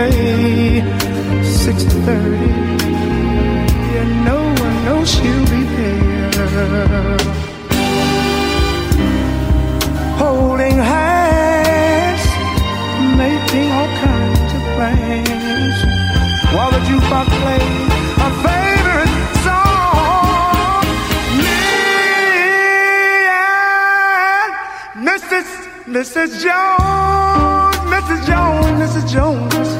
Cafe, 6:30, and no one knows she'll be there. Holding hands, making all kinds of plans, while the jukebox plays a favorite song. Me and Mrs. Mrs. Jones, Mrs. Jones, Mrs. Jones.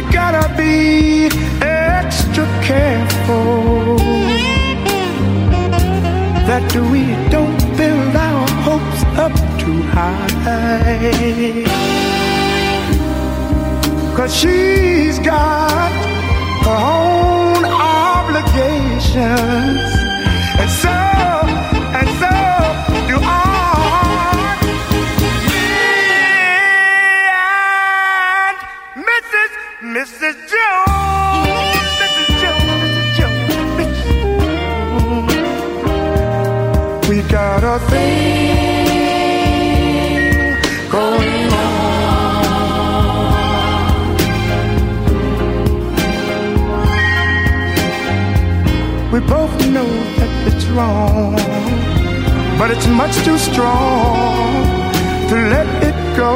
We gotta be extra careful that we don't build our hopes up too high. Cause she's got it's much too strong to let it go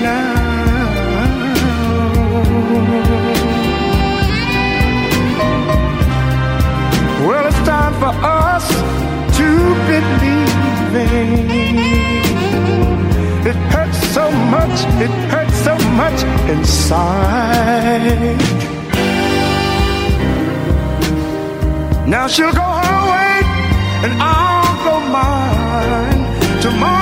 now. Well, it's time for us to believe It hurts so much, it hurts so much inside. Now she'll go her way, and I'll go mine. Tomorrow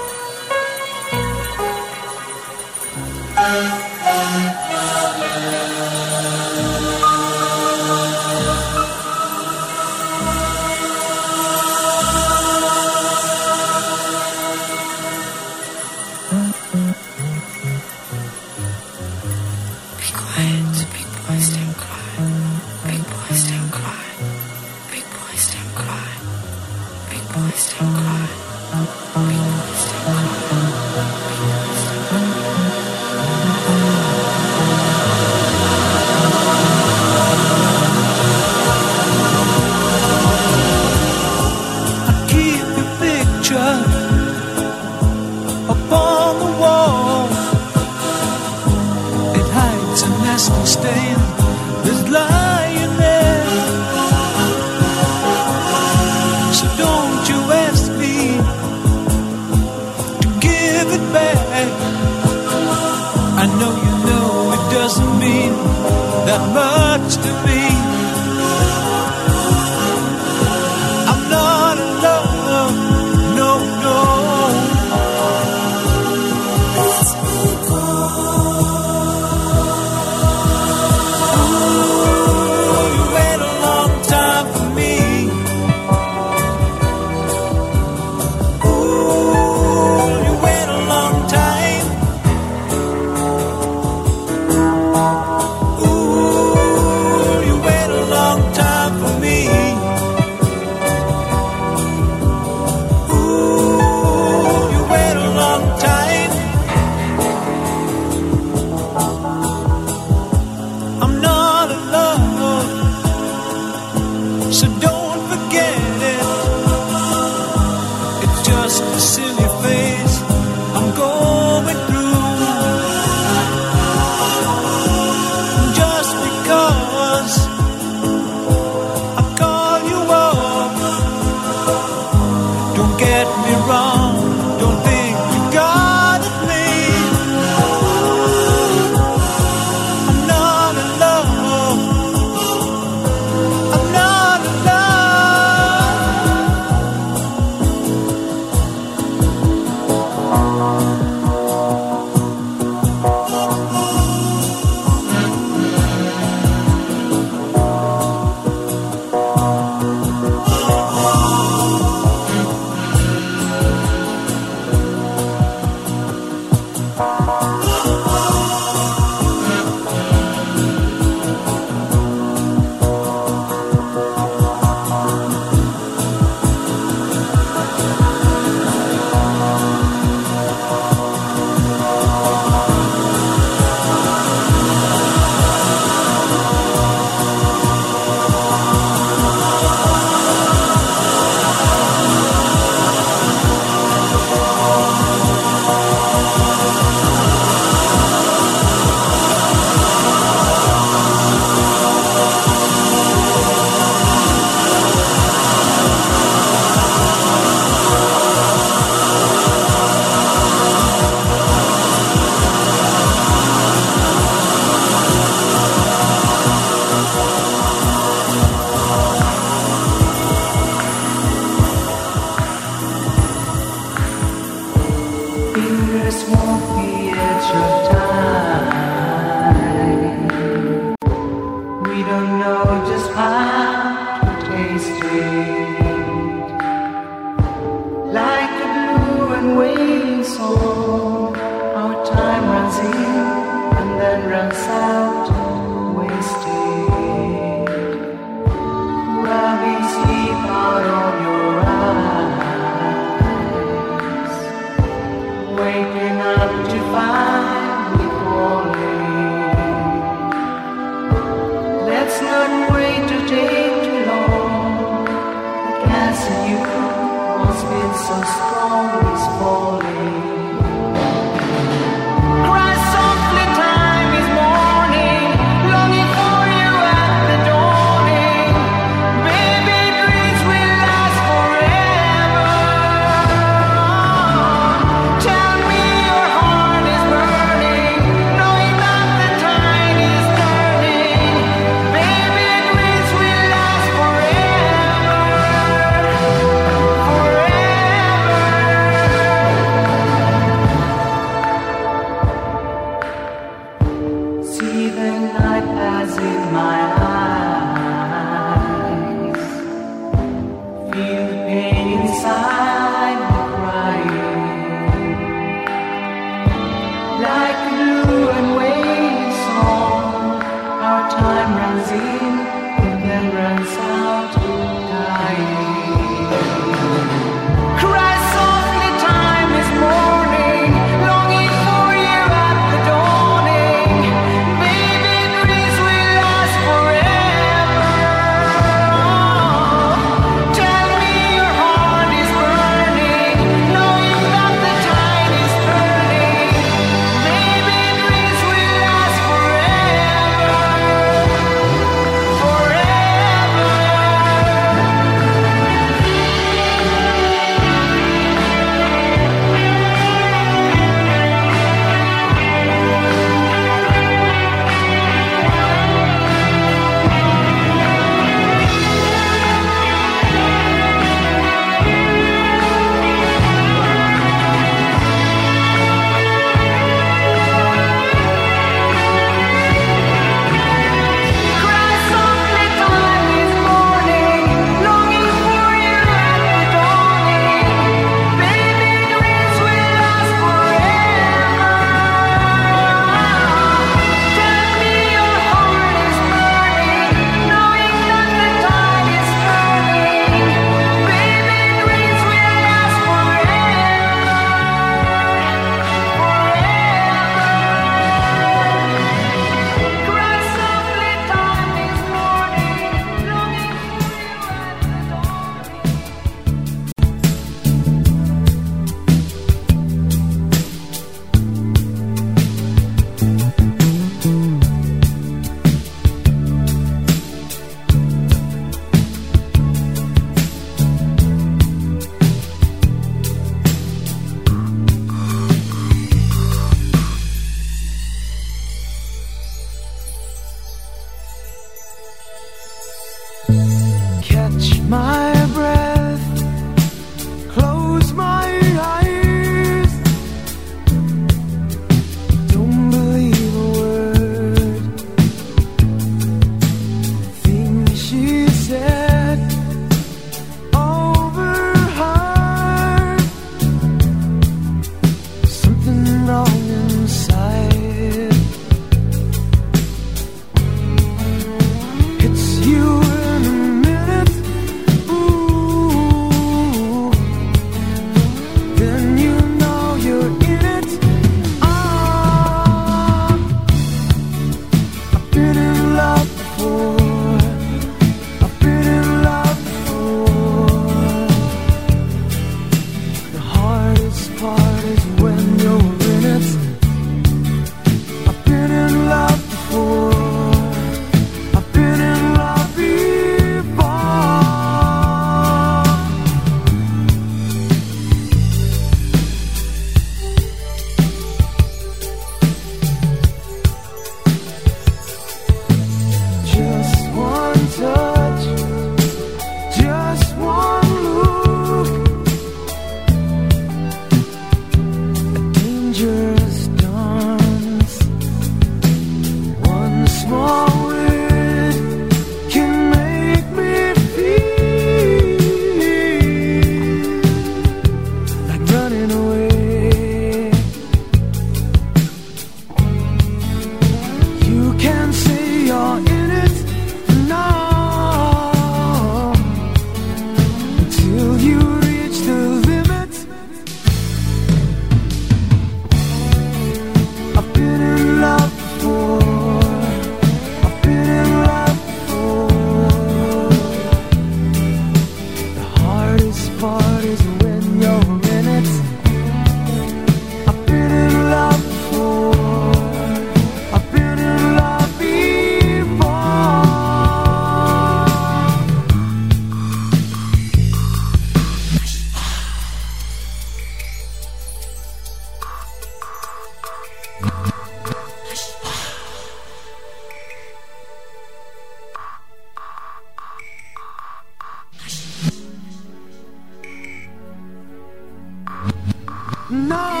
No,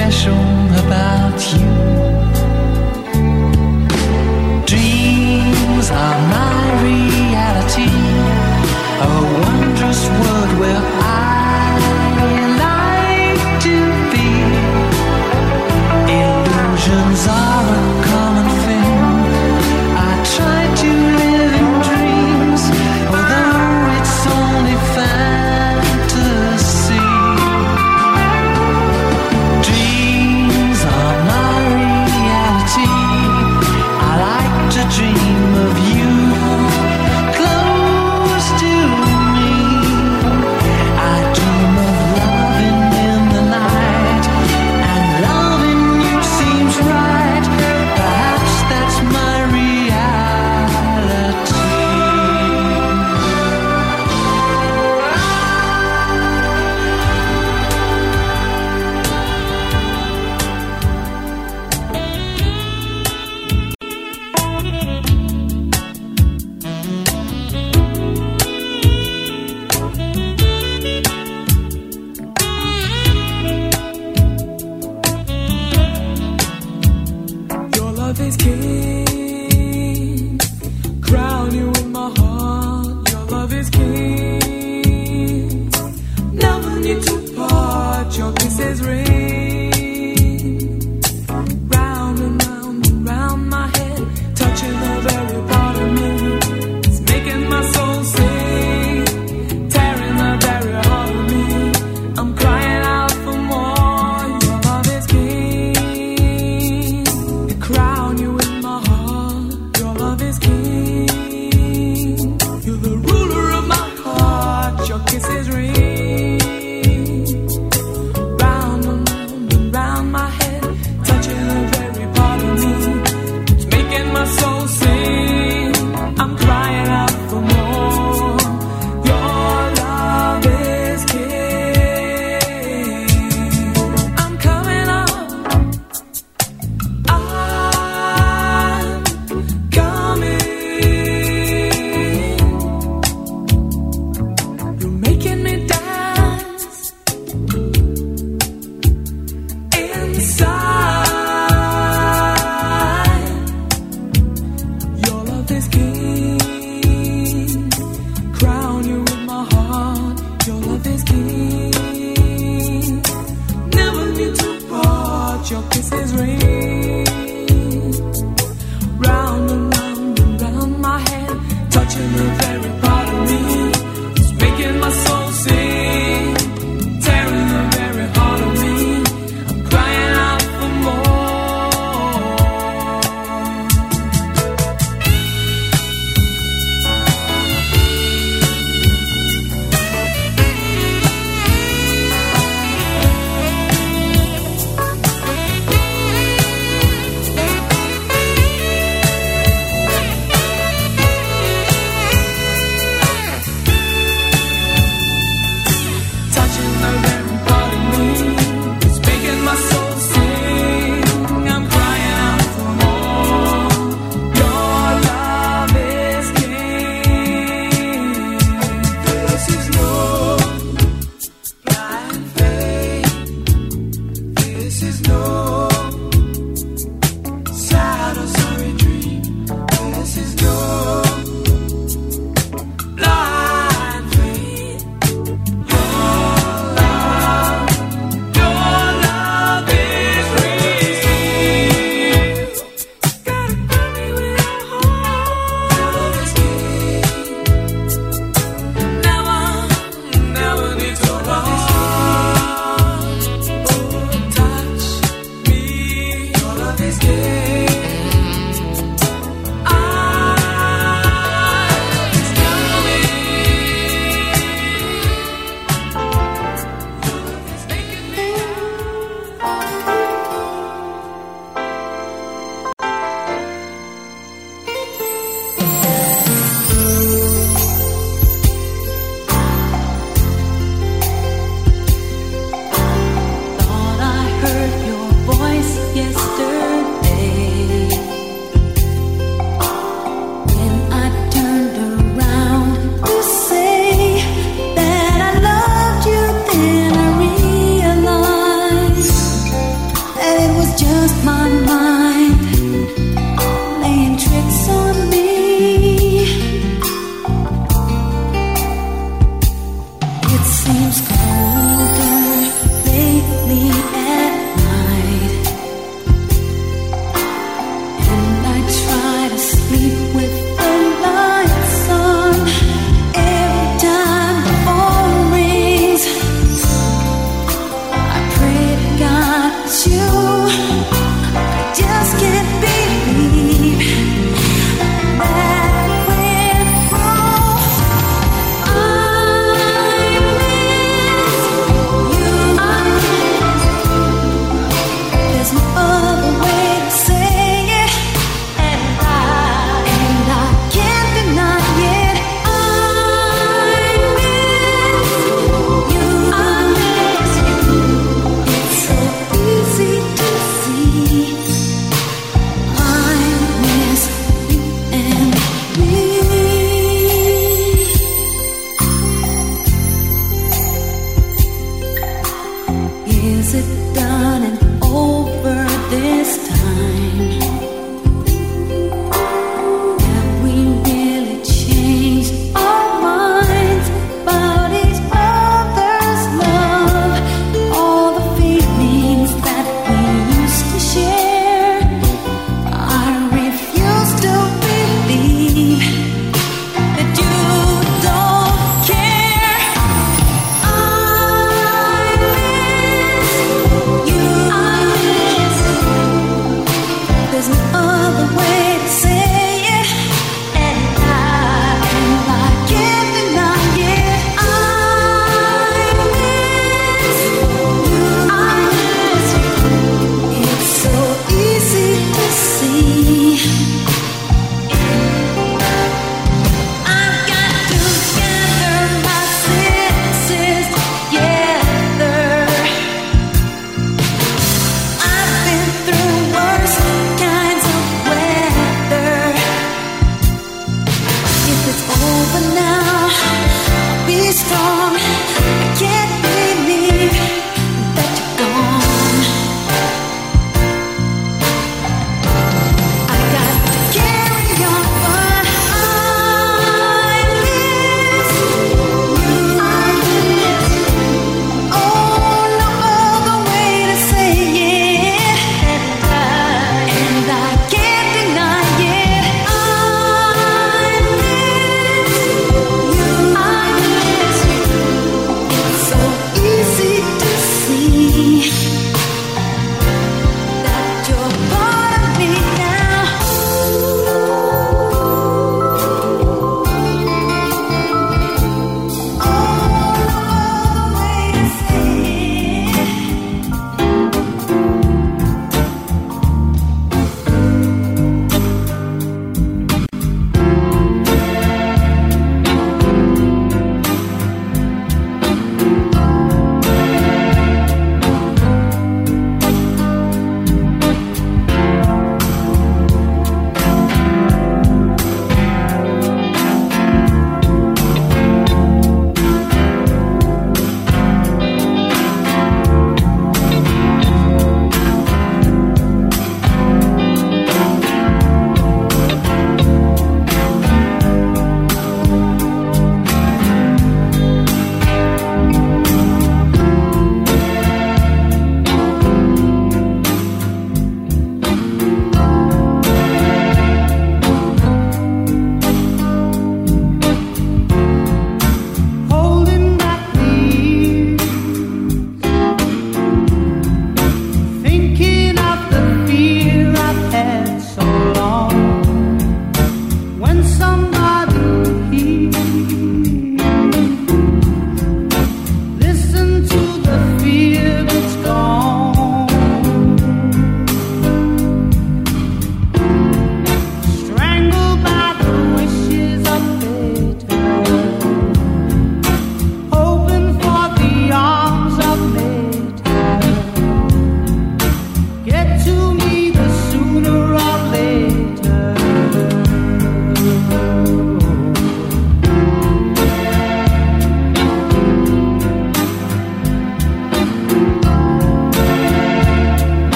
special about you. Dreams are my reality, a wondrous world.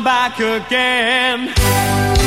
Come back again.